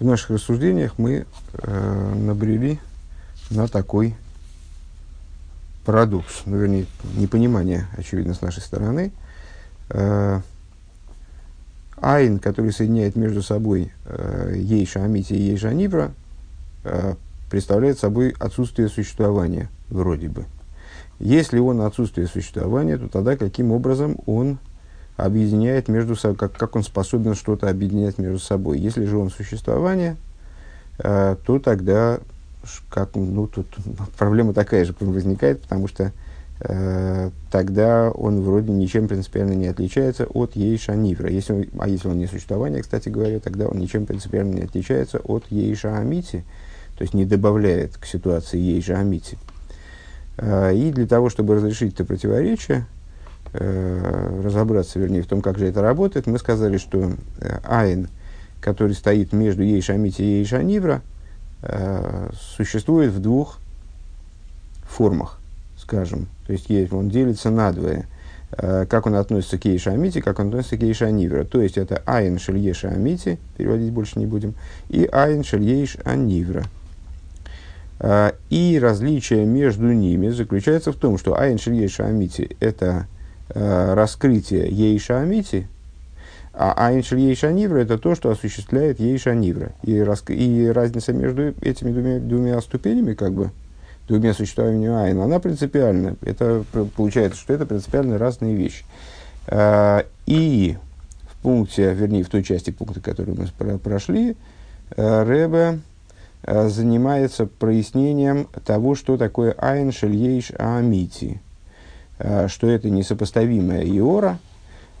в наших рассуждениях мы э, набрели на такой парадокс, ну, вернее, непонимание, очевидно, с нашей стороны. Э, айн, который соединяет между собой э, Ейша Амити и Ейша Нибра, э, представляет собой отсутствие существования, вроде бы. Если он отсутствие существования, то тогда каким образом он объединяет между собой, как, как он способен что-то объединять между собой. Если же он существование, э, то тогда как, ну, тут проблема такая же возникает, потому что э, тогда он вроде ничем принципиально не отличается от Ейша Нивра. Если он, а если он не существование, кстати говоря, тогда он ничем принципиально не отличается от Ейша Амити, то есть не добавляет к ситуации Ейша Амити. Э, и для того, чтобы разрешить это противоречие, э, разобраться, вернее, в том, как же это работает, мы сказали, что э, Айн, который стоит между Ейша Амити и Ейша Нивра, Э, существует в двух формах, скажем. То есть, он делится на двое. Как он относится к Ейша Амити, как он относится к Ейша Анивра. То есть, это Айн Шельеша Амити, переводить больше не будем, и Айн Шельеш Анивра. И различие между ними заключается в том, что Айн Шельеша Амити – это раскрытие Ейша Амити – а Айншель Ейшанивра – это то, что осуществляет Ейшанивра. И, раз, и разница между этими двумя, двумя ступенями, как бы, двумя существованиями Айн, она принципиальна. Это получается, что это принципиально разные вещи. А, и в пункте, вернее, в той части пункта, который мы прошли, а, Рэбе занимается прояснением того, что такое Айн Шельейш Амити, что это несопоставимая Иора –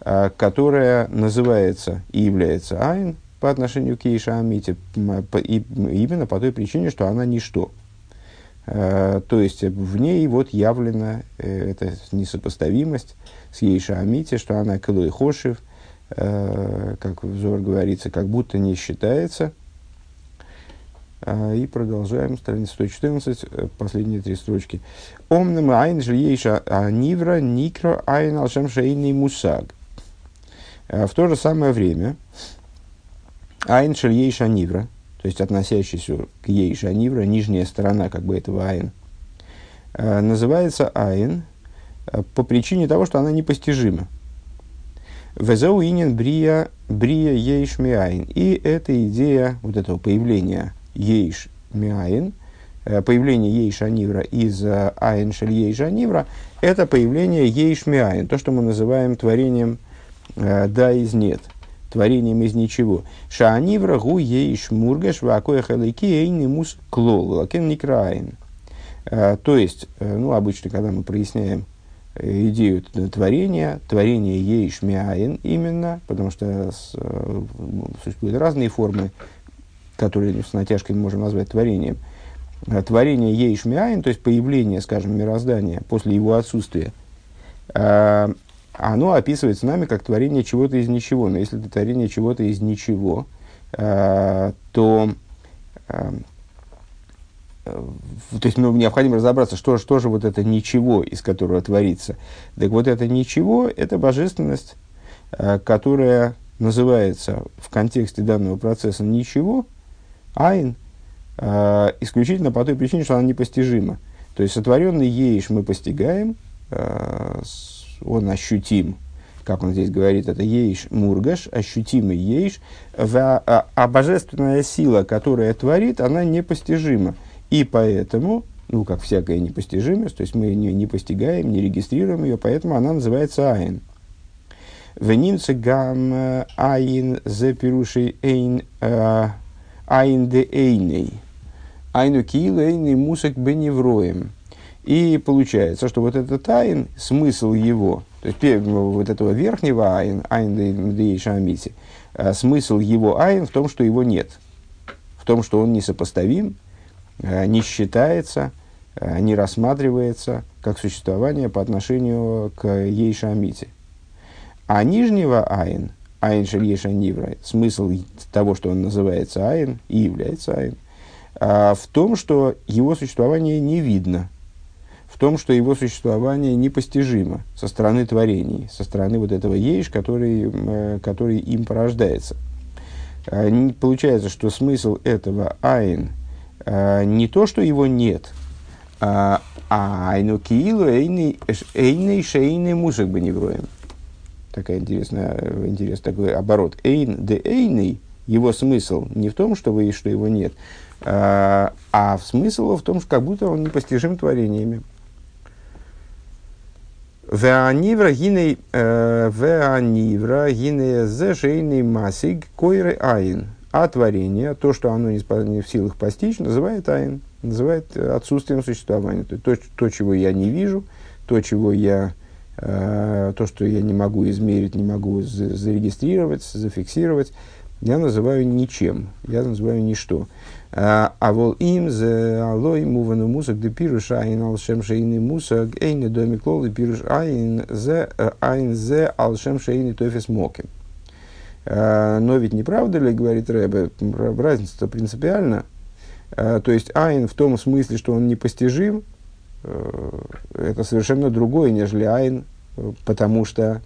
а, которая называется и является айн по отношению к Ейша Амите, именно по той причине, что она ничто. То есть в ней вот явлена э, эта несопоставимость с Ейша Амите, что она Калуй Хошев, э, как взор говорится, как будто не считается. А, и продолжаем, страница 114, э, последние три строчки. Омнам айн жильейша нивра никро айн алшам шейный мусаг. Э, в то же самое время Айн шель ейша нивра, то есть относящийся к ейша нивра, нижняя сторона как бы этого айн, э, называется айн э, по причине того, что она непостижима. וזהו ענין בריאה, בריאה יש מאין. И эта идея вот этого появления יש מאין, появление יש הנברא из אין של יש הנברא, это появление יש מאין, то, что мы называем творением – Э, да из нет, творением из ничего. שהנברא הוא יש מורגש והכח האלקי אינו מושג כלל, לכן נקרא אין. Э, то есть, э, ну, обычно, когда мы проясняем идею творения, творение ейш миаин именно, потому что существуют разные формы, которые с натяжкой мы можем назвать творением. Творение ейш миаин, то есть появление, скажем, мироздания после его отсутствия, оно описывается нами как творение чего-то из ничего. Но если это творение чего-то из ничего, э, то то есть ну, необходимо разобраться, что, что же вот это ничего, из которого творится. Так вот это ничего, это божественность, которая называется в контексте данного процесса ничего, айн, э, исключительно по той причине, что она непостижима. То есть сотворенный еиш мы постигаем, э, он ощутим, как он здесь говорит, это ейш мургаш, ощутимый ейш, а, а божественная сила, которая творит, она непостижима. И поэтому, ну, как всякая непостижимость, то есть мы не, не постигаем, не регистрируем ее, поэтому она называется айн. Венимцы гам э, айн зе пирушей эйн э, айн де эйней. Айну кил эйней мусак беневроем. И получается, что вот этот айн, смысл его, то есть вот этого верхнего айн, айн дейшамити, смысл его אין в том, что его нет. В том, что он несопоставим, э, не считается, э, не рассматривается как существование по отношению к יש האמיתי. А нижнего אין, אין של היש הנברא, смысл того, что он называется אין и является אין, в том, что его существование не видно – том, что его существование непостижимо со стороны творений, со стороны вот этого יש, который, э, который им порождается. Получается, что смысл этого айн не то, что его нет, а айну киилу эйный шейный мусок бы не вроем. Такая интересная, интересный такой оборот. Эйн де эйный, его смысл не в том, что, вы, что его нет, а, а смысл в том, что как будто он непостижим творениями. Веанивра гиней э, веанивра гиней зешейный масиг койры айн. А творение, то, что оно не в силах постичь, называет айн, называет отсутствием существования. То, то, то чего я не вижу, то, чего я, э, то, что я не могу измерить, не могу зарегистрировать, зафиксировать, я называю ничем, я называю ничто. А, а вол им за алой мувану мусак де пируш айн алшем шейный мусак эйны доми клолы пируш айн зе э, айн зе алшем шейный тофис моким. А, но ведь не правда ли, говорит Рэбе, разница-то принципиальна. А, то есть айн в том смысле, что он непостижим, э, это совершенно другое, нежели айн, потому что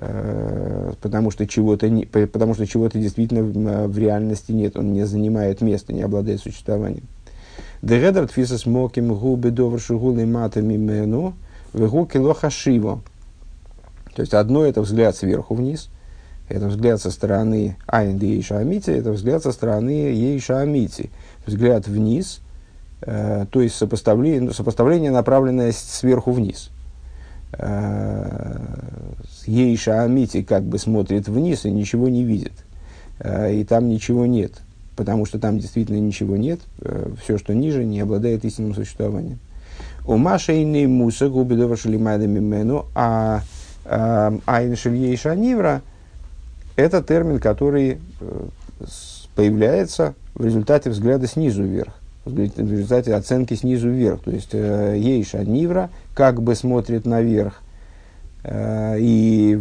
Э, потому что чего-то не, потому что чего-то действительно в, реальности нет, он не занимает места, не обладает существованием. Дегедер тфисас моким губы доваршу гулы матами мену вегу кило хашиво. То есть одно это взгляд сверху вниз, это взгляд со стороны Айнды Ейша Амити, это взгляд со стороны Ейша Амити. Взгляд вниз, э, то есть сопоставление, сопоставление, направленное сверху вниз. Э, Ейша Амити как бы смотрит вниз и ничего не видит. Э, и там ничего нет, потому что там действительно ничего нет. Э, Все, что ниже, не обладает истинным существованием. У и Муса губидова шалимайда мимену, а Айн Шельейша Нивра – это термин, который появляется в результате взгляда снизу вверх в результате оценки снизу вверх. То есть э, Ейша Нивра как бы смотрит наверх э, и,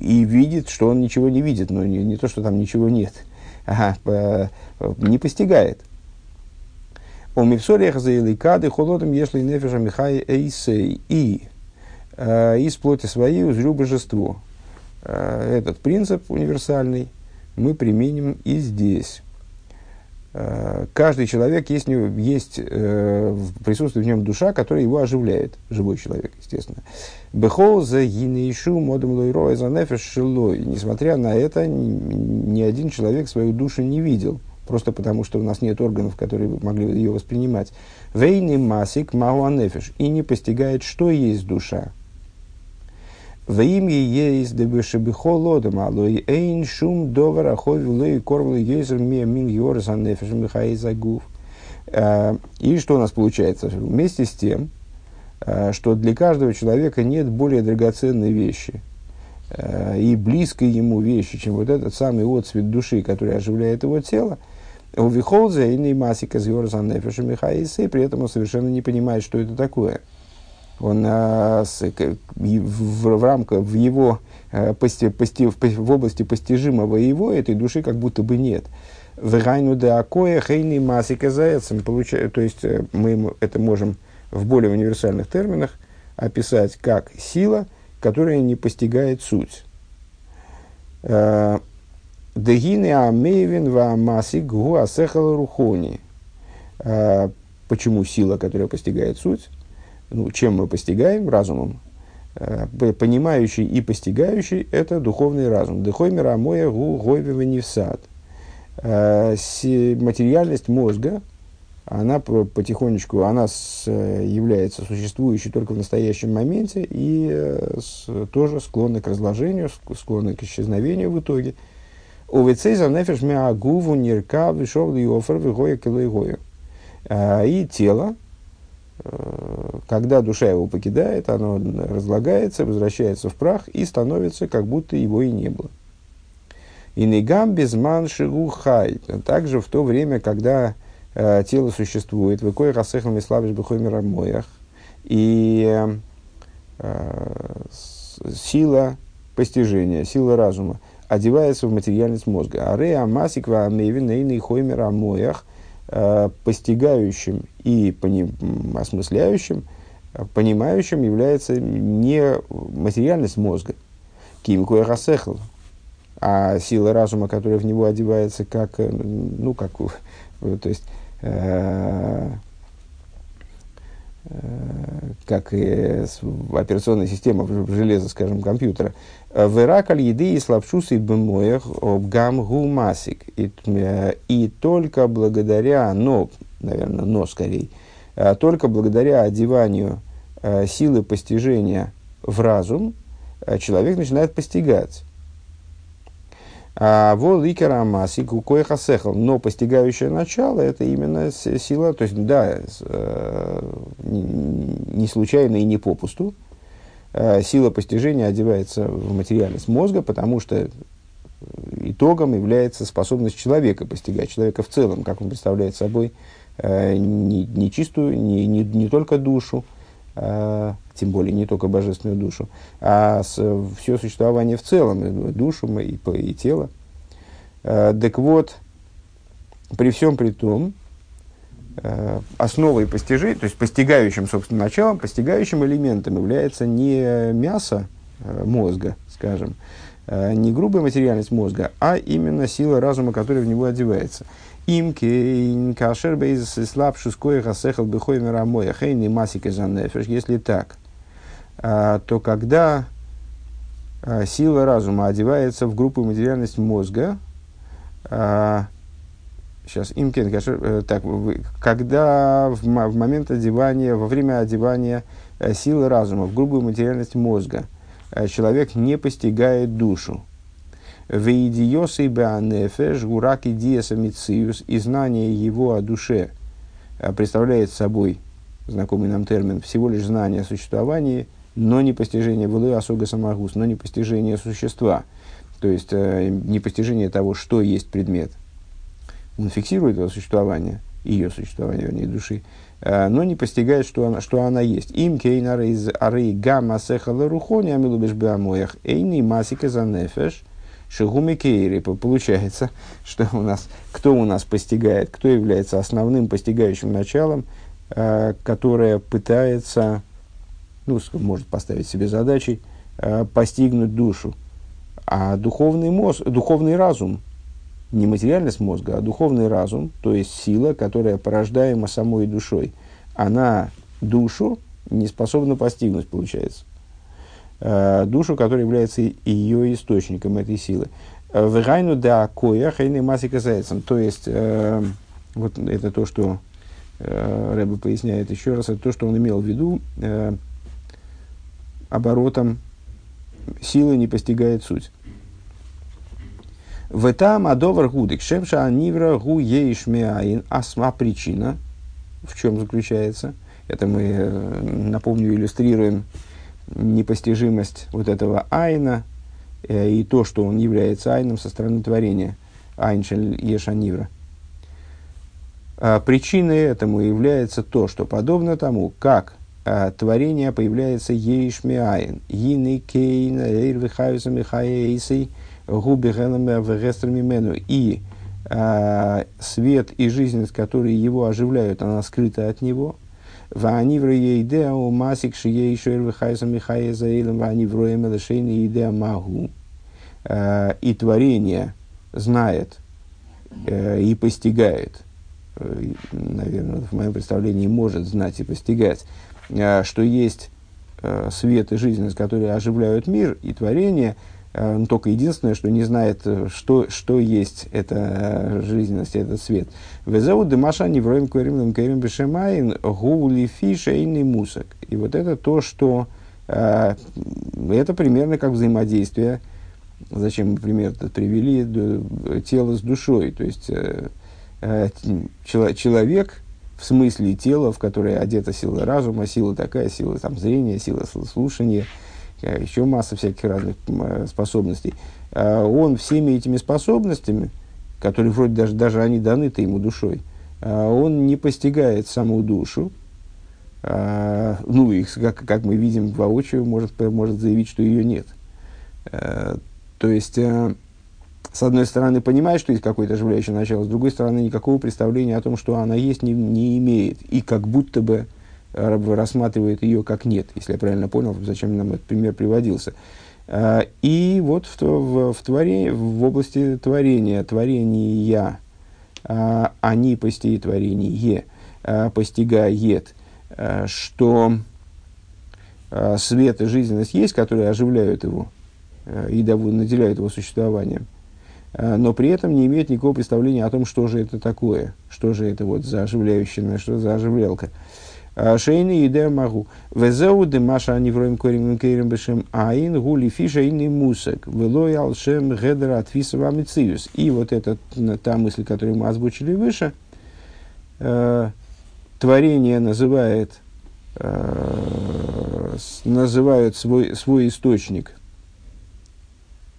и видит, что он ничего не видит, но не, не то, что там ничего нет, а, э, не постигает. У Мипсориях за Иликады холодом если нефиша Михай Эйсей и из плоти своей узрю божество. Этот принцип универсальный мы применим и здесь. Э, каждый человек есть, есть э, присутствует в нем душа, которая его оживляет, живой человек, естественно. Бехол за гинейшу модом лойро за шилой. Несмотря на это, ни один человек свою душу не видел, просто потому что у нас нет органов, которые могли ее воспринимать. Вейни масик мауанефиш и не постигает, что есть душа. В имя есть дебешебихо лодом, алой эйн шум довар ахови лей корвал езер ми мин йорс аннефеш михаи загув. Э, и что у нас получается? Вместе с тем, э, что для каждого человека нет более драгоценной вещи э, и близкой ему вещи, чем вот этот самый отцвет души, который оживляет его тело, у Вихолза и Неймасика Нефеша Михаиса, и при этом он совершенно не понимает, что это такое – он а, с, в, в рамках, в его, пости, пости, в, области постижимого его, этой души как будто бы нет. В райну де акоя хейни масика заяцем, то есть э, мы это можем в более универсальных терминах описать как сила, которая не постигает суть. Дегины амейвин ва масик гу асехал рухони. Почему сила, которая постигает суть? Ну, чем мы постигаем разумом, э, понимающий и постигающий – это духовный разум. Дыхой мира моя гу гойвева невсад. Э, материальность мозга, она потихонечку, она с, является существующей только в настоящем моменте и э, тоже склонна к разложению, склонна к исчезновению в итоге. Увецейза нефеш миагуву нирка вишов лиофер вигоя килойгоя. И тело, Э, когда душа его покидает, оно разлагается, возвращается в прах и становится, как будто его и не было. И негам безман шигухай. Также в то время, когда э, тело существует, выкой расехам и слабишь бухоймера моях, и э, сила постижения, сила разума одевается в материальность мозга. Арея масиква амевин и хоймера моях – Э, постигающим и пони, осмысляющим, э, понимающим является не материальность мозга. Кимикуя хасехл. а сила разума, которая в него одевается, как, ну, как, то есть, э, как и операционная система железа, скажем, компьютера. Веракаль еды и слабшусы бмоях обгам гумасик. И только благодаря, но, наверное, но скорее, только благодаря одеванию силы постижения в разум, человек начинает постигать. А вол икера масик коеха сехал. Но постигающее начало это именно сила, то есть да, э, не случайно и не попусту. Э, сила постижения одевается в материальность мозга, потому что итогом является способность человека постигать, человека в целом, как он представляет собой э, не, не чистую, не, не, не только душу, тем более не только божественную душу, а все существование в целом, душу и, и тело. А, так вот, при всем при том, а, основой постижения, то есть постигающим, собственно, началом, постигающим элементом является не мясо мозга, скажем, не грубая материальность мозга, а именно сила разума, которая в него одевается – им кейн кашер бейз слабшус коеха сехал бихой мирамоя хейни масика занефеш. Если так, то когда сила разума одевается в группу материальность мозга, сейчас имкен так, когда в, в момент одевания, во время одевания э, силы разума в грубую материальность мозга. Э, человек не постигает душу, Вейдиосы беанефеш гурак идиеса мициус, и знание его о душе э, представляет собой, знакомый нам термин, всего лишь знание о существовании, но не постижение вылы осога самогус, но не постижение существа, то есть э, не постижение того, что есть предмет. Он фиксирует это существование, ее существование, вернее, души, э, но не постигает, что она, что она есть. Им кейнар из ары гамма сехала рухони амилубеш беамоях эйни масика за нефеш – Шигуми Кейри. Получается, что у нас, кто у нас постигает, кто является основным постигающим началом, э, которое пытается, ну, может поставить себе задачей, э, постигнуть душу. А духовный, мозг, духовный разум, не материальность мозга, а духовный разум, то есть сила, которая порождаема самой душой, она душу не способна постигнуть, получается. Э, душу, которая является ее источником этой силы. Вегайну да коя хайны масика зайцем. То есть, э, вот это то, что э, Рэбе поясняет еще раз, это то, что он имел в виду э, оборотом силы не постигает суть. В этом адовар гудик шемша анивра гу ейшмеаин асма причина. В чем заключается? Это мы, э, напомню, иллюстрируем непостижимость вот этого айна э, и то, что он является айном со стороны творения, айншель ешанивра. А причиной этому является то, что подобно тому, как а, творение появляется ейшми айн, йины кейна, эйр вихаюса михаэйсей, губи мену, и а, свет и жизненность, которые его оживляют, она скрыта от него – Ваанивра идея у масик шией шер вихайса михая заилем ваанивроем элешейна идея магу. И творение знает и постигает, наверное, в моем представлении может знать и постигать, что есть свет и жизненность, которые оживляют мир и творение – Э, ну, только единственное, что не знает, э, что, что есть эта э, жизненность, этот свет. Везеу демаша невроем кверим кверим бешемайн гули фишейный мусак. И вот это то, что это примерно как взаимодействие, зачем мы пример привели, тело с душой. То есть человек в смысле тела, в которое одета сила разума, сила такая, сила там, зрения, сила слушания – еще масса всяких разных э, способностей. А он всеми этими способностями, которые вроде даже, даже они даны-то ему душой, а он не постигает саму душу, а, ну, и как, как мы видим воочию, может, может заявить, что ее нет. То есть, э, с одной стороны, понимает, что есть какое-то оживляющее начало, с другой стороны, никакого представления о том, что она есть, не, не имеет. И как будто бы рассматривает ее как нет, если я правильно понял, зачем нам этот пример приводился. И вот в, в, в, творении, в области творения, творения, они постиг творение, постигает, что свет и жизненность есть, которые оживляют его и наделяют его существованием. Но при этом не имеет никакого представления о том, что же это такое, что же это вот за оживляющая, что за оживлялка. Э, шейны идея могу. Везеу де маша анивроем корим керим бешем аин гули фиша инный мусак. Велой алшем гедра отвисова мициус. И вот эта та мысль, которую мы озвучили выше, э, творение называет, э, называют свой, свой источник –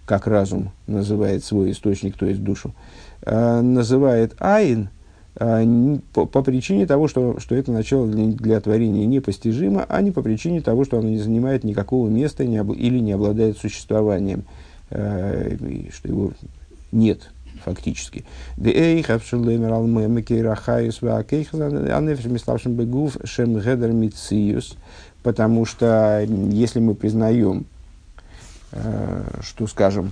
как разум называет свой источник, то есть душу, э, называет айн по, по причине того, что, что это начало для, для творения непостижимо, а не по причине того, что оно не занимает никакого места не об, или не обладает существованием, э, что его нет фактически. Потому что если мы признаем Э, что, скажем,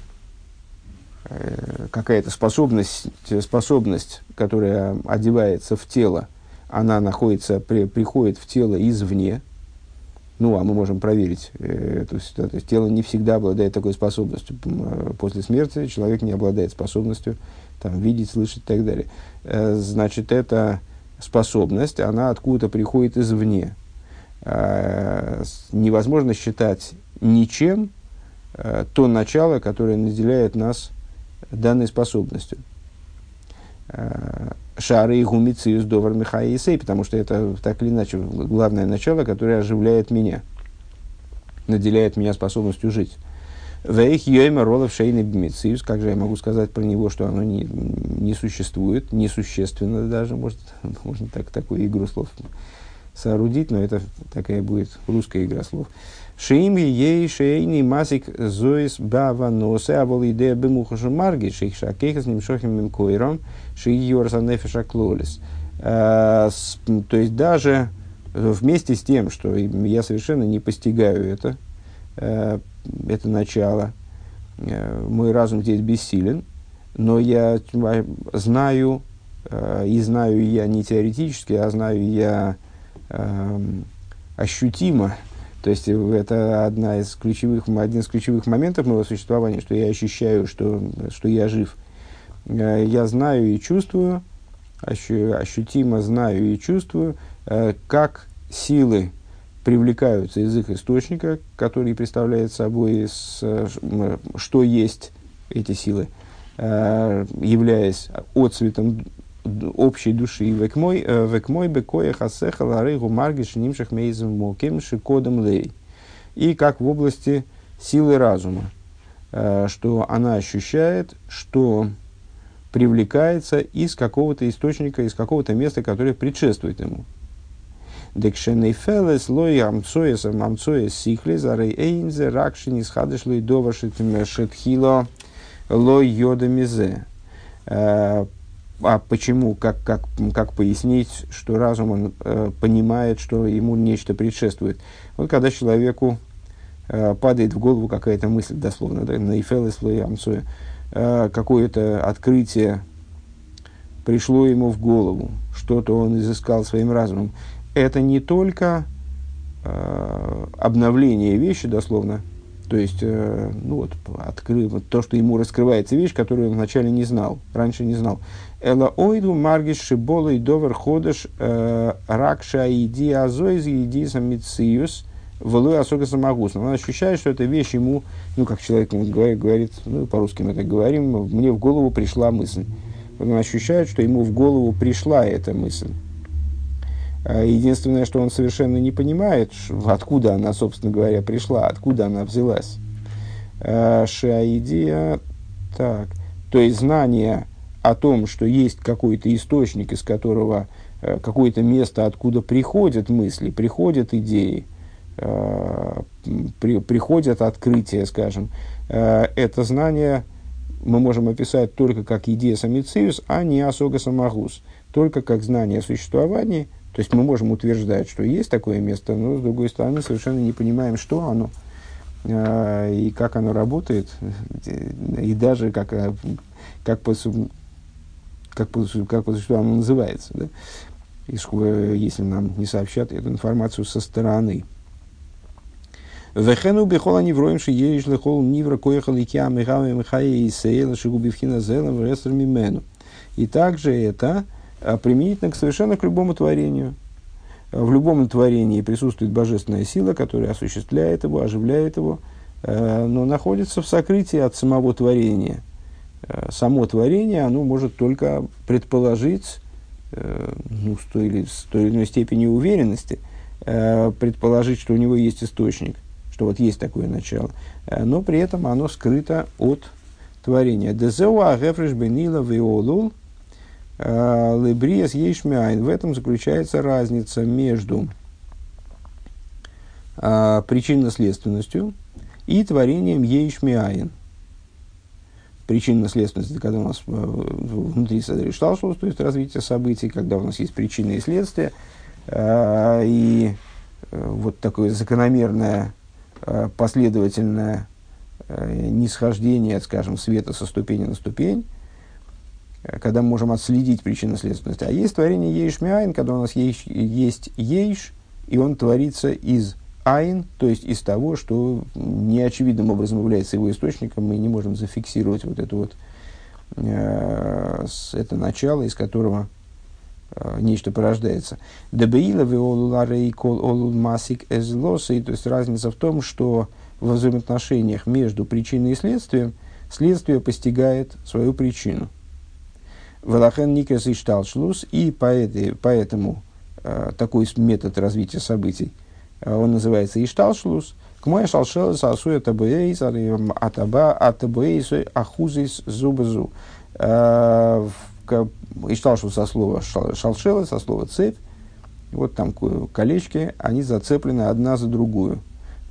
какая-то способность, способность, которая одевается в тело, она находится, при, приходит в тело извне, ну, а мы можем проверить э, эту ситуацию. То есть тело не всегда обладает такой способностью. После смерти человек не обладает способностью там, видеть, слышать и так далее. Значит, эта способность, она откуда-то приходит извне. Невозможно считать ничем, Э, то начало, которое наделяет нас данной способностью. Э, Шары и гумициус довар михаисей, потому что это так или иначе главное начало, которое оживляет меня, наделяет меня способностью жить. Вейх йойма ролов шейный бмициус, как же я могу сказать про него, что оно не, не существует, несущественно даже, может, можно так, такую игру слов соорудить, но это такая будет русская игра слов. Шим ей шейни масик зоис бава носе, а вол идея бемухашу марги, шейх шакейхас немшохим мимкойром, шейх йорса нефеша клолис. Э, то есть даже вместе с тем, что я совершенно не постигаю это, э, это начало, э, мой разум здесь бессилен, но я знаю, и знаю я не теоретически, а знаю я эм, ощутимо, то есть э, это одна из ключевых, один из ключевых моментов моего существования, что я ощущаю, что, что я жив. Э, я знаю и чувствую, ощутимо знаю и чувствую, э, как силы привлекаются из их источника, который представляет собой, что есть эти силы, являясь отцветом общей души век мой э, век мой бекоя хасеха ларейгу маргиш нимших мейзем моким шикодом лей. И как в области силы разума, э, что она ощущает, что привлекается из какого-то источника, из какого-то места, которое предшествует ему. Декшеней лой амцоес амцоес сихли зарей эйнзе ракшини схадышлой довашит шетхило лой йода мизе э, а почему, как, как, как пояснить, что разум он, э, понимает, что ему нечто предшествует. Вот когда человеку э, падает в голову какая-то мысль, дословно, да, на Ифелес Амцуя, э, какое-то открытие пришло ему в голову, что-то он изыскал своим разумом. Это не только э, обновление вещи, дословно, то есть, э, ну вот, открыв, то, что ему раскрывается вещь, которую он вначале не знал, раньше не знал. Эла ойду маргиш шибола и довер ходыш ракша иди азоиз иди самициус влой особо самогус. Он ощущает, что эта вещь ему, ну, как человек говорит, говорит ну, по-русски мы так говорим, мне в голову пришла мысль. Он ощущает, что ему в голову пришла эта мысль. Единственное, что он совершенно не понимает, откуда она, собственно говоря, пришла, откуда она взялась. Э, Шаидия, так, то есть знание о том, что есть какой-то источник, из которого э, какое-то место, откуда приходят мысли, приходят идеи, э, при, приходят открытия, скажем, э, это знание мы можем описать только как идея самициус, а не осога самогус, только как знание о существовании. То есть мы можем утверждать, что есть такое место, но с другой стороны совершенно не понимаем, что оно. и как оно работает, и даже как, как, как, как по существу оно называется, да? если нам не сообщат эту информацию со стороны. Вехену бихола невроем ши ериш лехол нивра коехал икя михами михая и сейла шигубивхина зелом рестер мимену. И также это а, применительно к совершенно к любому творению. В любом творении присутствует божественная сила, которая осуществляет его, оживляет его, а, но находится в сокрытии от самого творения. А, само творение, оно может только предположить, ну, с той или, с той или иной степенью уверенности, предположить, что у него есть источник – что вот есть такое начало, э, но при этом оно скрыто от творения. Дезеуа гефреш бенила виолул э, лебриес ейшмяйн. В этом заключается разница между э, причинно-следственностью и творением ейшмяйн. Причинно-следственность, когда у нас внутри Садришталшус, то есть развитие событий, когда у нас есть причины и следствия, и вот такое закономерное Э, последовательное э, нисхождение, скажем, света со ступени на ступень, э, когда мы можем отследить причинно-следственность. А есть творение ейш миайн, когда у нас есть, есть ейш, и он творится из айн, то есть из того, что неочевидным образом является его источником, мы не можем зафиксировать вот это вот э, это начало, из которого Э, нечто порождается. Дебеила олул масик эзлосы, то есть разница в том, что в взаимоотношениях между причиной и следствием следствие постигает свою причину. Велахен никес и шталшлус, и поэтому э, такой метод развития событий, он называется ишталшлус, к моей шалшел сасуя табуэйс, атаба атабуэйс ахузис зубазу. Э, и шталшус со слова шалшела, со слова цепь. Вот там колечки, они зацеплены одна за другую,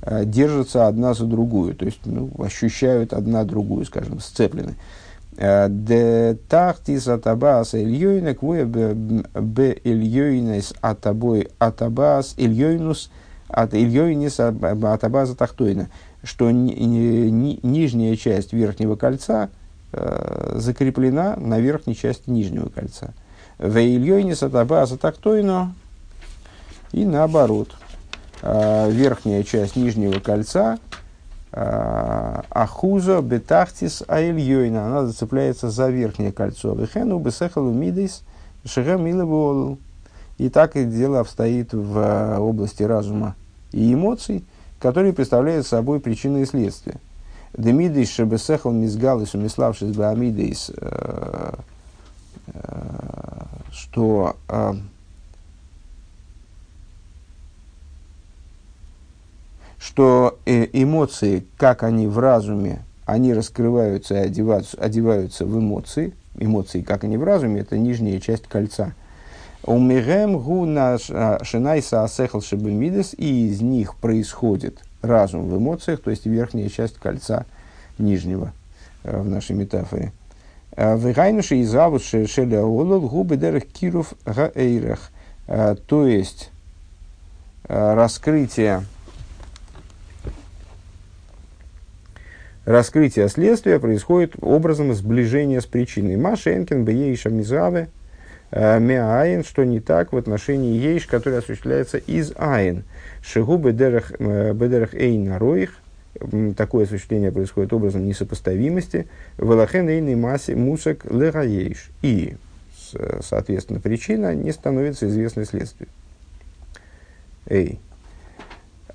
э, держатся одна за другую, то есть ну, ощущают одна другую, скажем, сцеплены. Э, де тахтис атабас ильёйна квоя б ильёйнес атабой атабас ильёйнус от ильёйнес атабаза тахтойна, что ни, ни, нижняя часть верхнего кольца – э, закреплена на верхней части нижнего кольца. Вейльёйни сатабаса тактойно и наоборот. Э, верхняя часть нижнего кольца э, Ахуза бетахтис аильёйна. Она зацепляется за верхнее кольцо. Вехену бесехалу шега милабуолу. И так и дело обстоит в э, области разума и эмоций, которые представляют собой причины и следствия. Демидейс шебесехал мизгалис умиславшись бы амидейс, э, э, что э, что эмоции, как они в разуме, они раскрываются и одеваются, одеваются в эмоции. Эмоции, как они в разуме, это нижняя часть кольца. Умирем гу наш шинайса асехал шебемидес, и из них происходит – разум в эмоциях, то есть верхняя часть кольца нижнего э, в нашей метафоре. Э, Вегайнуши из авут шеля олол губы дерах киров гаэйрах. Э, то есть раскрытие раскрытие следствия происходит образом сближения с причиной. Машенкин, Бейша, Мизаве, Меаин, что не так в отношении Ейш, который осуществляется из Айн. Шигу бедерах, э, бедерах эйн роих, такое осуществление происходит образом несопоставимости, велахен эйный массе мусак легаейш. И, соответственно, причина не становится известной следствием. Эй.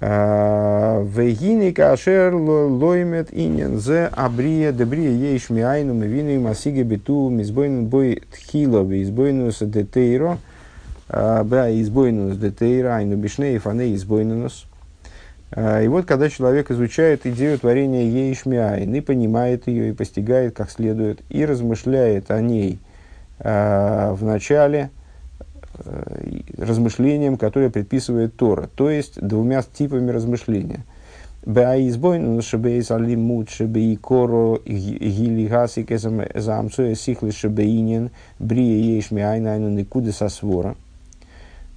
А, Вегини кашер лоймет инен зе абрия дебрия ейш миайну мивину масиге биту мизбойн бой тхило избойнус детейро – Бра избойнус детейра, айну бишней, фане избойнус. И вот, когда человек изучает идею творения Ейшмиайн и понимает ее, и постигает как следует, и размышляет о ней э, в начале э, размышлением, которое предписывает Тора, то есть двумя типами размышления.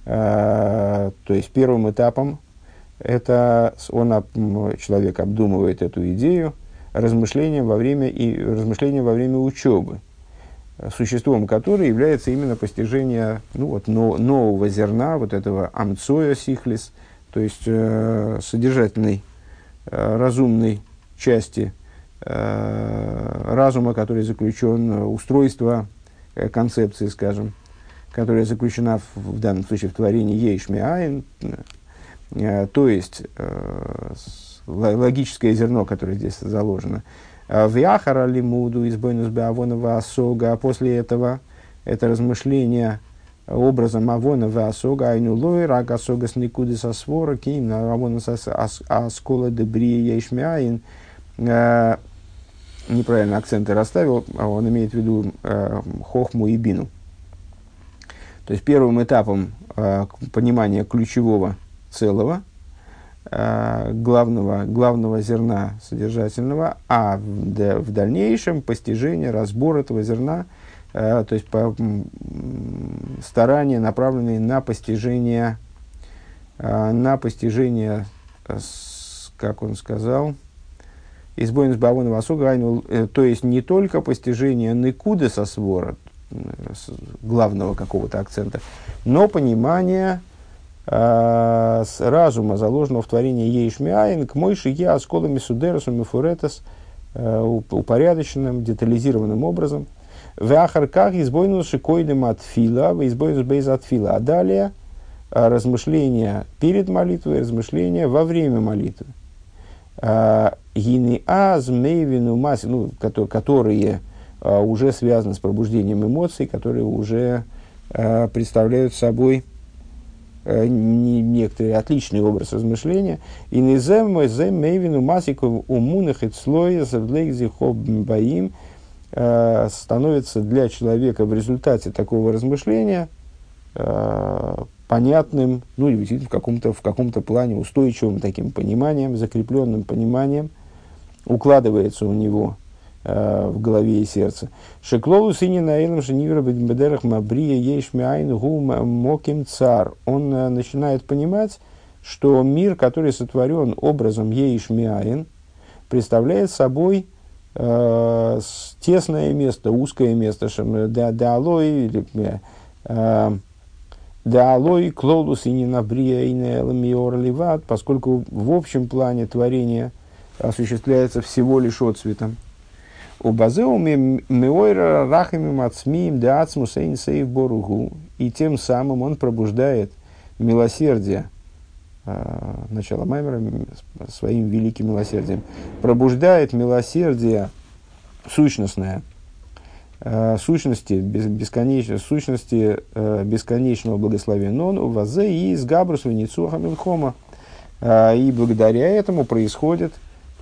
То есть первым этапом это он, человек обдумывает эту идею размышлением во время, и, размышлением во время учебы, существом которой является именно постижение ну, вот, но, нового зерна, вот этого амцоя сихлис, то есть э, содержательной, э, разумной части э, разума, который заключен, устройство э, концепции, скажем, которая заключена в, в данном случае в творении Ейшми э, то есть э, логическое зерно, которое здесь заложено. А в Яхара Лимуду из Бойнус Асога, а после этого это размышление образом Авона Асога, Айну Лой, Рак Асога с Никуды со Свора, Ким, Авона Аскола Дебрия Ейшмиаин, э, неправильно акценты расставил, а он имеет в виду э, Хохму и Бину. То есть первым этапом э, понимания ключевого целого, главного, главного зерна содержательного, а в, в дальнейшем постижение, разбор этого зерна, э, то есть по, старания, направленные на постижение, э, на постижение, э, как он сказал, избоин с бавона васуга, э, то есть не только постижение никуды со свора, главного какого-то акцента, но понимание э, с разума, заложенного в творении Ейшмиаин, к мойши я осколами судерасу мифуретас, э, упорядоченным, детализированным образом. В ахарках избойнус шикойным от фила, избойнус бейз от фила. А далее э, размышления перед молитвой, размышления во время молитвы. Э, Гини аз мейвину маси, ну, которые уже связаны с пробуждением эмоций, которые уже представляют собой некоторый отличный образ размышления. И низем зем мейвину масиков умунах и слоя баим становится для человека в результате такого размышления понятным, ну или действительно в каком-то, в каком-то плане устойчивым таким пониманием, закрепленным пониманием, укладывается у него Э, в голове и сердце. Шеклолу сыне наилом шенивра бедерах мабрия ейшмиайн гу моким цар. Он э, начинает понимать, что мир, который сотворен образом ейшмиайн, представляет собой э, тесное место, узкое место, даалой, э, даалой клолус и не набрия и не поскольку в общем плане творение осуществляется всего лишь отцветом. У базеуме меойра рахами мацмиим деацму сейн сейв боругу. И тем самым он пробуждает милосердие, э, начало Маймера своим великим милосердием, пробуждает милосердие сущностное, э, сущности, бесконечно, сущности э, бесконечного благословения. Он вазе и из Габрус Венецуха Милхома. И благодаря этому происходит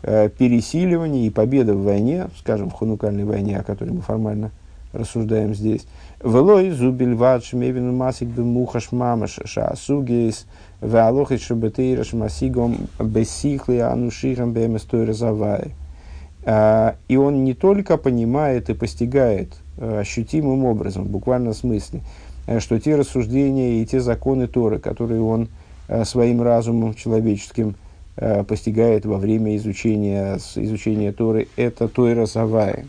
пересиливание и победа в войне, скажем, в хунукальной войне, о которой мы формально рассуждаем здесь. Велой зубиль вадш мевин масик бемухаш мамаш шаасугейс веалохит шабетейраш масигом бесихли анушихам беместой завай. Э, и он не только понимает и постигает э, ощутимым образом, в буквальном смысле, что те рассуждения и те законы Торы, которые он своим разумом человеческим – Э, постигает во время изучения, изучения Торы, это Тойра Савай.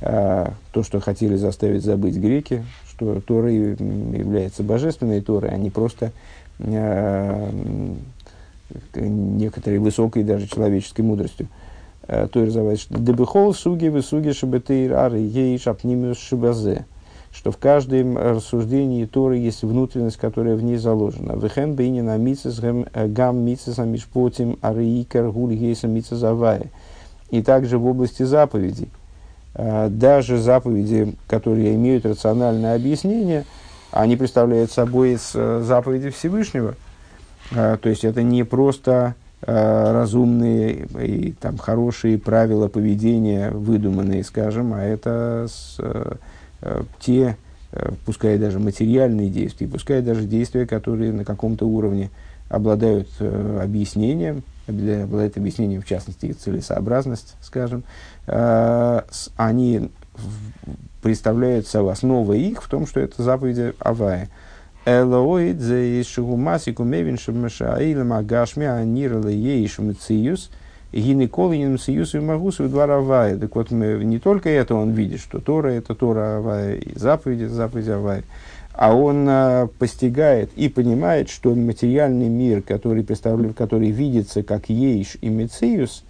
Э, то, что хотели заставить забыть греки, что Тора является божественной Торой, а не просто э, некоторой высокой даже человеческой мудростью. Тойра Савай. Дебехол суги высуги шабетейр ары ей шапнимиус шибазе что в каждом рассуждении Торы есть внутренность, которая в ней заложена. Вехен бейнина мицес э, гам мицес амишпотим ариикар гульгейса мицес авая. И также в области заповедей. Э, даже заповеди, которые имеют рациональное объяснение, они представляют собой э, заповеди Всевышнего. То есть это не просто разумные и там, хорошие правила поведения, выдуманные, скажем, а это с, Э, те, э, пускай даже материальные действия, пускай даже действия, которые на каком-то уровне обладают э, объяснением, обладают объяснением, в частности, их целесообразность, скажем, они представляют собой, основа их в том, что это заповеди Авая. Элоид Шигумасику Мевин Шамашаилем Агашми Анирла Ейш Мциюс Гинеколинин Сиюс и Магус и два Равая. Так вот, мы, не только это он видит, что Тора это Тора Авая, и заповеди заповеди Авая, а он а, постигает и понимает, что материальный мир, который, представляет, который видится как Ейш и Мециус,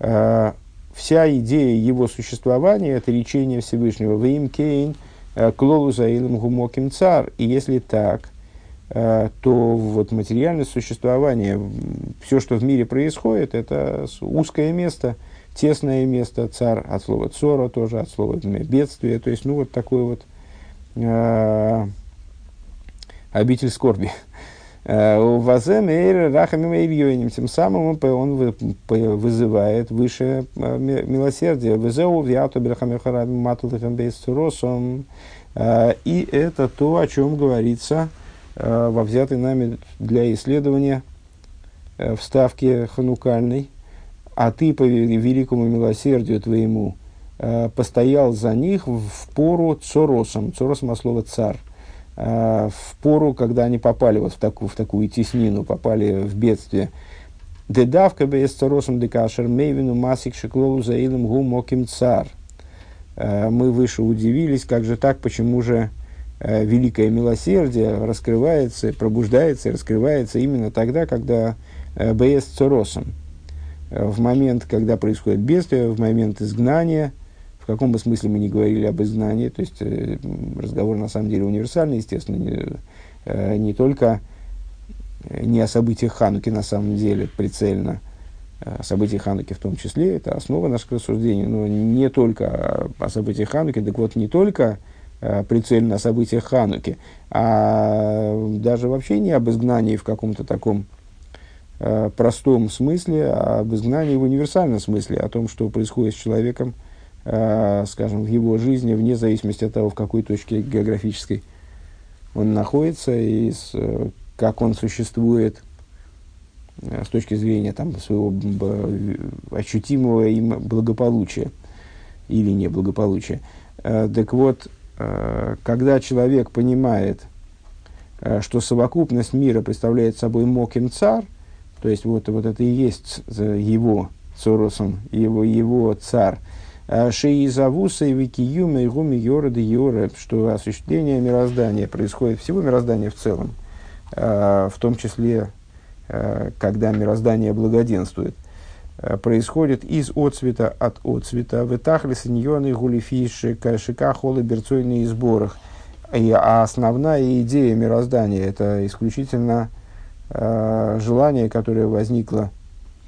а, вся идея его существования – это речение Всевышнего. Вим Кейн – Э, Клолу заилом гумоким цар. И если так, то вот материальное существование, все, что в мире происходит, это узкое место, тесное место, цар, от слова цора тоже, от слова бедствие, то есть, ну, вот такой вот э, обитель скорби. Эйрьёним. Тем самым он вызывает выше э, милосердие. Э, и это то, о чем говорится э, во взятой нами для исследования вставке ханукальной. А ты по великому милосердию твоему постоял за них в пору цоросом. Цоросом от слова царь Э, в пору, когда они попали вот в такую, в такую теснину, попали в бедствие. Дедавка без царосом декашер мейвину масик шеклолу заилом гу моким цар. Э, мы выше удивились, как же так, почему же э, великое милосердие раскрывается, пробуждается и раскрывается именно тогда, когда БС царосом. В момент, когда происходит бедствие, в момент изгнания – в каком бы смысле мы не говорили об изгнании, то есть э, разговор на самом деле универсальный, естественно, не, э, не только э, не о событиях Хануки на самом деле прицельно, о событиях Хануки в том числе, это основа нашего рассуждения, но не только о, событиях Хануки, так вот не только э, прицельно о событиях Хануки, а даже вообще не об изгнании в каком-то таком э, простом смысле, а об изгнании в универсальном смысле, о том, что происходит с человеком, э, скажем, в его жизни, вне зависимости от того, в какой точке географической он находится и с, э, как он существует э, с точки зрения там, своего ощутимого им благополучия или неблагополучия. Э, так вот, э, когда человек понимает, э, что совокупность мира представляет собой моким царь, то есть вот, вот это и есть его цоросом, его, его царь, Шиизавуса и Викиюма и Гуми Йорады Йоры, что осуществление мироздания происходит, всего мироздания в целом, в том числе, когда мироздание благоденствует, происходит из отцвета от отцвета, в этахле саньоны гулифиши, кашика, холы, берцойные сборах. И, а основная идея мироздания – это исключительно желание, которое возникло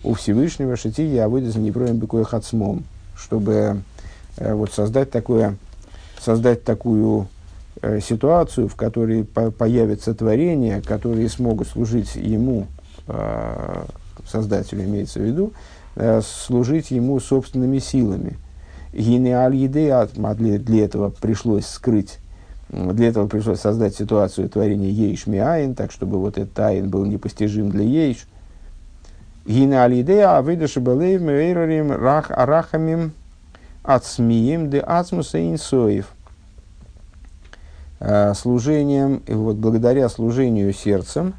у Всевышнего, шатия, а выйдет за непроем бекоя хацмом – чтобы э, вот создать, такое, создать такую э, ситуацию, в которой по появятся творения, которые смогут служить ему, э, создателю имеется в виду, э, служить ему собственными силами. Для, этого пришлось скрыть для этого пришлось создать ситуацию творения Ейш Миаин, так чтобы вот этот Айн был непостижим для Ейш. Гина алидея авида шабалеев мейрарим рах арахамим ацмием де ацмуса инсоев. Э, служением, вот благодаря служению сердцем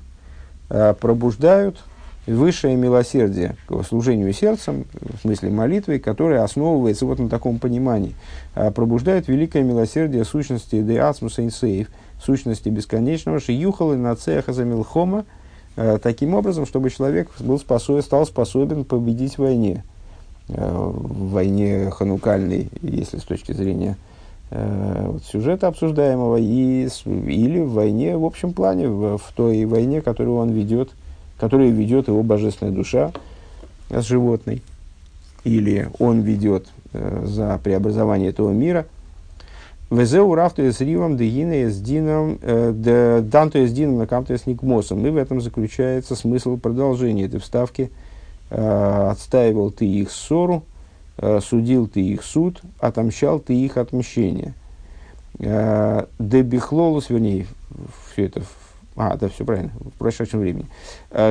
э, пробуждают высшее милосердие к служению сердцем, в смысле молитвы, которая основывается вот на таком понимании, э, пробуждает великое милосердие сущности де ацмуса инсеев, сущности бесконечного, шиюхалы на цеха замилхома, Э, таким образом, чтобы человек был способен, стал способен победить в войне. Э, в войне ханукальной, если с точки зрения э, сюжета обсуждаемого, и, или в войне в общем плане, в, в той войне, которую он ведет, которую ведет его божественная душа с животной, или он ведет за преобразование этого мира – Везеу рафту с ривом дегина с дином, э, данту с дином на камту с никмосом. И в этом заключается смысл продолжения этой вставки. Э, отстаивал ты их ссору, э, судил ты их суд, отомщал ты их отмщение. Дебихлолус, вернее, все это, а, да, все правильно, в прошедшем времени.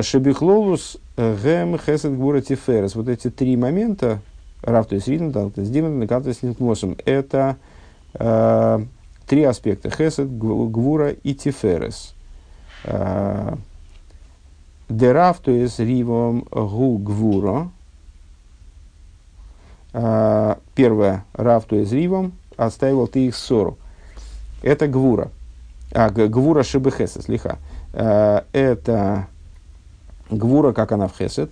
Шебихлолус, гэм, хесед, гура, тиферес. Вот эти три момента, рафту с ривом, данту с дином на камту с никмосом, это Э, три аспекта. Хесед, Гвура и Тиферес. Э, Дерав, то есть ривом гу гвуро. Э, первое, рав, то есть ривом, отстаивал ты их ссору. Это гвура. А, гвура шибы хесед, лиха. Это гвура, как она в хесед.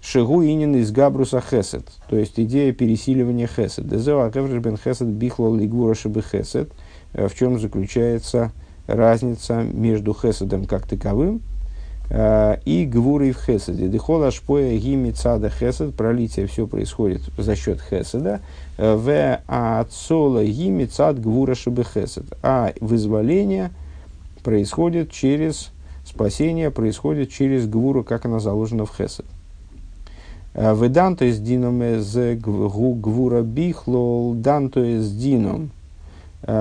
Шигу инин из габруса хесед, то есть идея пересиливания хесед. Дезева акевриш бен хесед бихло лигвура шибы хесед. В чем заключается разница между хеседом как таковым и гвурой в хеседе. Дехола шпоя гими цада хесед, пролитие все происходит за счет хеседа. В ацола гими цад гвура шибы хесед. А вызволение происходит через спасение, происходит через гвуру, как она заложена в хесед. Ведан, то есть дином из гвура бихлол, дан, то есть дином,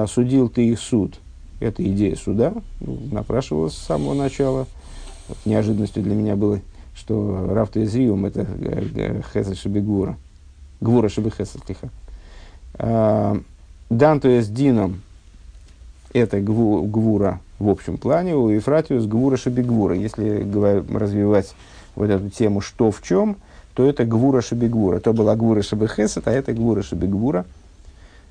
судил ты их суд. Это идея суда, ну, напрашивалась с самого начала. Неожиданностью для меня было, что Рафта из Риум это Хесед Шабигура. Гвура Шаби Хесед тихо. Дан, то есть дином, это гвура в общем плане, у Ефратиус гвура шабигвура. Если развивать вот эту тему «что в чем», то это гвура шабигвура. То была гвура шабихесет, а это гвура шабигвура.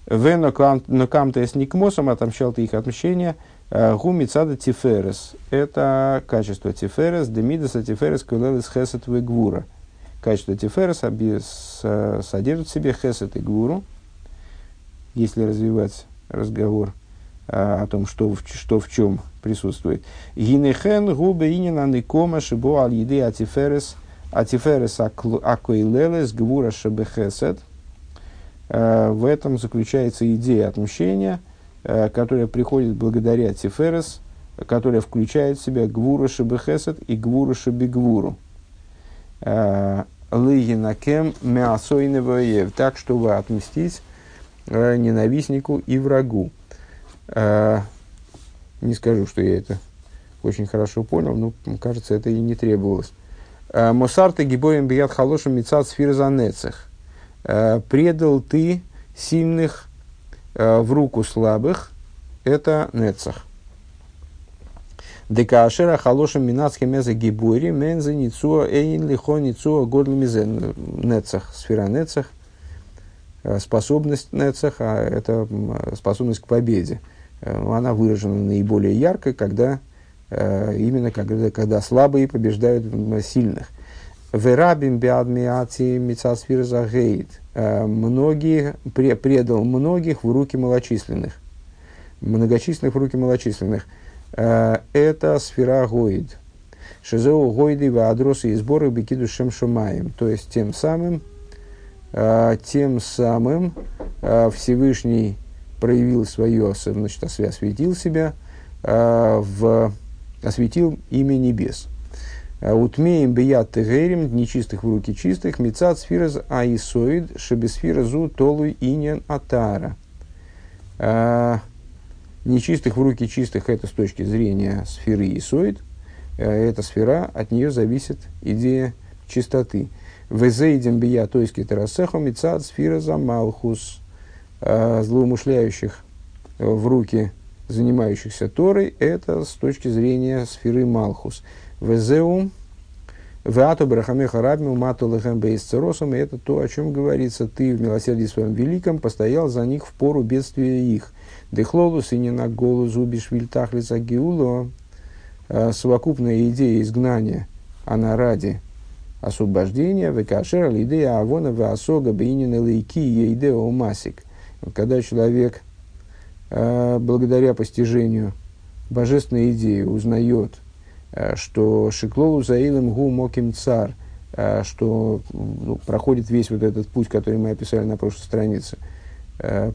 В нокам с никмосом отомщал ты их отмщение. Э, Гуми цада тиферес. Это качество тиферес. Демидаса тиферес кулелес хесет в гвура. Качество тиферес содержит в себе хесет и гвуру. Если развивать разговор э, о том, что, что в чем присутствует. Гинехен губе инина никома шибо аль еды атиферес – Атиферес акоилелес гвура шебехесед. Э, в этом заключается идея отмщения, э, которая приходит благодаря Тиферес, которая включает в себя гвура шебехесед и гвура шебегвуру. Э, Лыгинакем мясойневоев, так, чтобы отмстить ненавистнику и врагу. Не скажу, что я это очень хорошо понял, но кажется, это и не требовалось. Э, Мосарты гибоем бият халошем мецат сфирзанецех. Э, предал ты сильных э, в руку слабых. Это нецах. Декашера халошем минацке мезе гибори мензе ницуа эйн лихо ницуа горл мизен. Нецах, сфера нецах. Способность нецах, а это способность к победе. Она выражена наиболее ярко, когда Э, именно когда, когда слабые побеждают сильных. Верабим биадмиати мицасфир загейт. Э, многие, предал многих в руки малочисленных. Многочисленных в руки малочисленных. Э, это сфера гоид. Шизеу гойды в адросы и сборы бекиду шем шумаем. То есть тем самым, тем самым Всевышний проявил свое, значит, осветил себя в осветил имя небес. А Утмеем бият тегерим, нечистых в руки чистых, мецат сфираз аисоид, шебесфира зу толуй иньян атара. А, нечистых в руки чистых, это с точки зрения сферы исоид, а, эта сфера, от нее зависит идея чистоты. Везейдем бия, то есть кетерасеху, мецат сфира малхус, злоумышляющих в руки занимающихся Торой, это с точки зрения сферы Малхус. Везеу, Веату Брахамеха Рабмил Мату Лехем Бейсцеросом, это то, о чем говорится, ты в милосердии своем великом постоял за них в пору бедствия их. Дехлолус и не на голу зубиш вильтах лица Геуло, а, совокупная идея изгнания, она ради освобождения, векашера лидея авона веасога бейнин лейки ейдео масик. Когда человек Э, благодаря постижению божественной идеи узнает, э, что Шиклолу Заилем Гу Моким Цар, э, что ну, проходит весь вот этот путь, который мы описали на прошлой странице,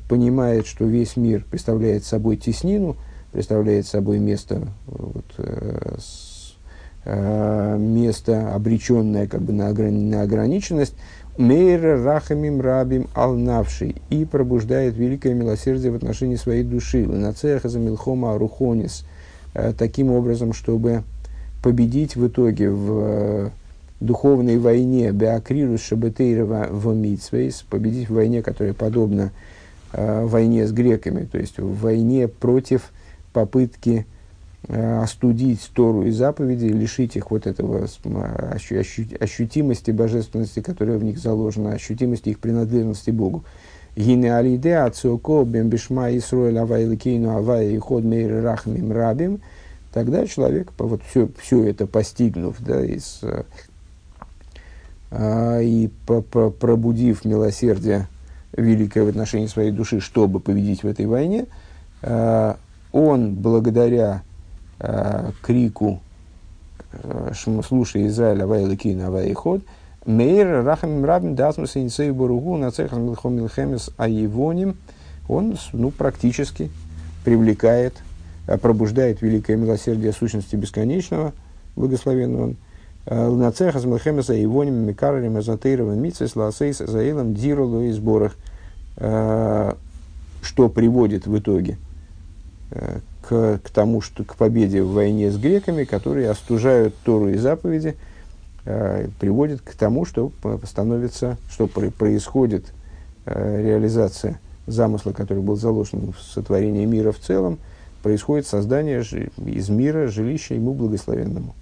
понимает, что весь мир представляет собой теснину, представляет собой место, вот, место обреченное как бы на, ограни- на ограниченность, Мейра рахамим рабим алнавший и пробуждает великое милосердие в отношении своей души. Ланацеха за милхома арухонис. Э, таким образом, чтобы победить в итоге в э, духовной войне Беакрирус Шабетейрова в Митсвейс, победить в войне, которая подобна э, войне с греками, то есть в войне против попытки э, остудить Тору и заповеди, лишить их вот этого ощу, ощу, ощутимости божественности, которая в них заложена, ощутимости их принадлежности Богу. Гине алиде ацуко бембишма Исруэль авай ход мейр рахмим рабим. Тогда человек, вот все, все это постигнув, да, из, а, и пробудив милосердие великое в отношении своей души, чтобы победить в этой войне, он благодаря а, крику а, «Слушай, Израиль, авай лакин, авай ход», Мейр Рахам Рабин Дасмус Инсей Буругу на цехах Милхемис Аевоним, он ну, практически привлекает, а, пробуждает великое милосердие сущности бесконечного, благословенного он, а, на цехах Милхемис Аевоним, Микарарим, Азатейровым, Митсес, Ласейс, Заилом, Диролу и сборах, что приводит в итоге к, к тому, что к победе в войне с греками, которые остужают Тору и заповеди – Э, приводит к тому, что становится, что происходит э, реализация замысла, который был заложен в сотворении мира в целом, происходит создание из мира жилища ему благословенному.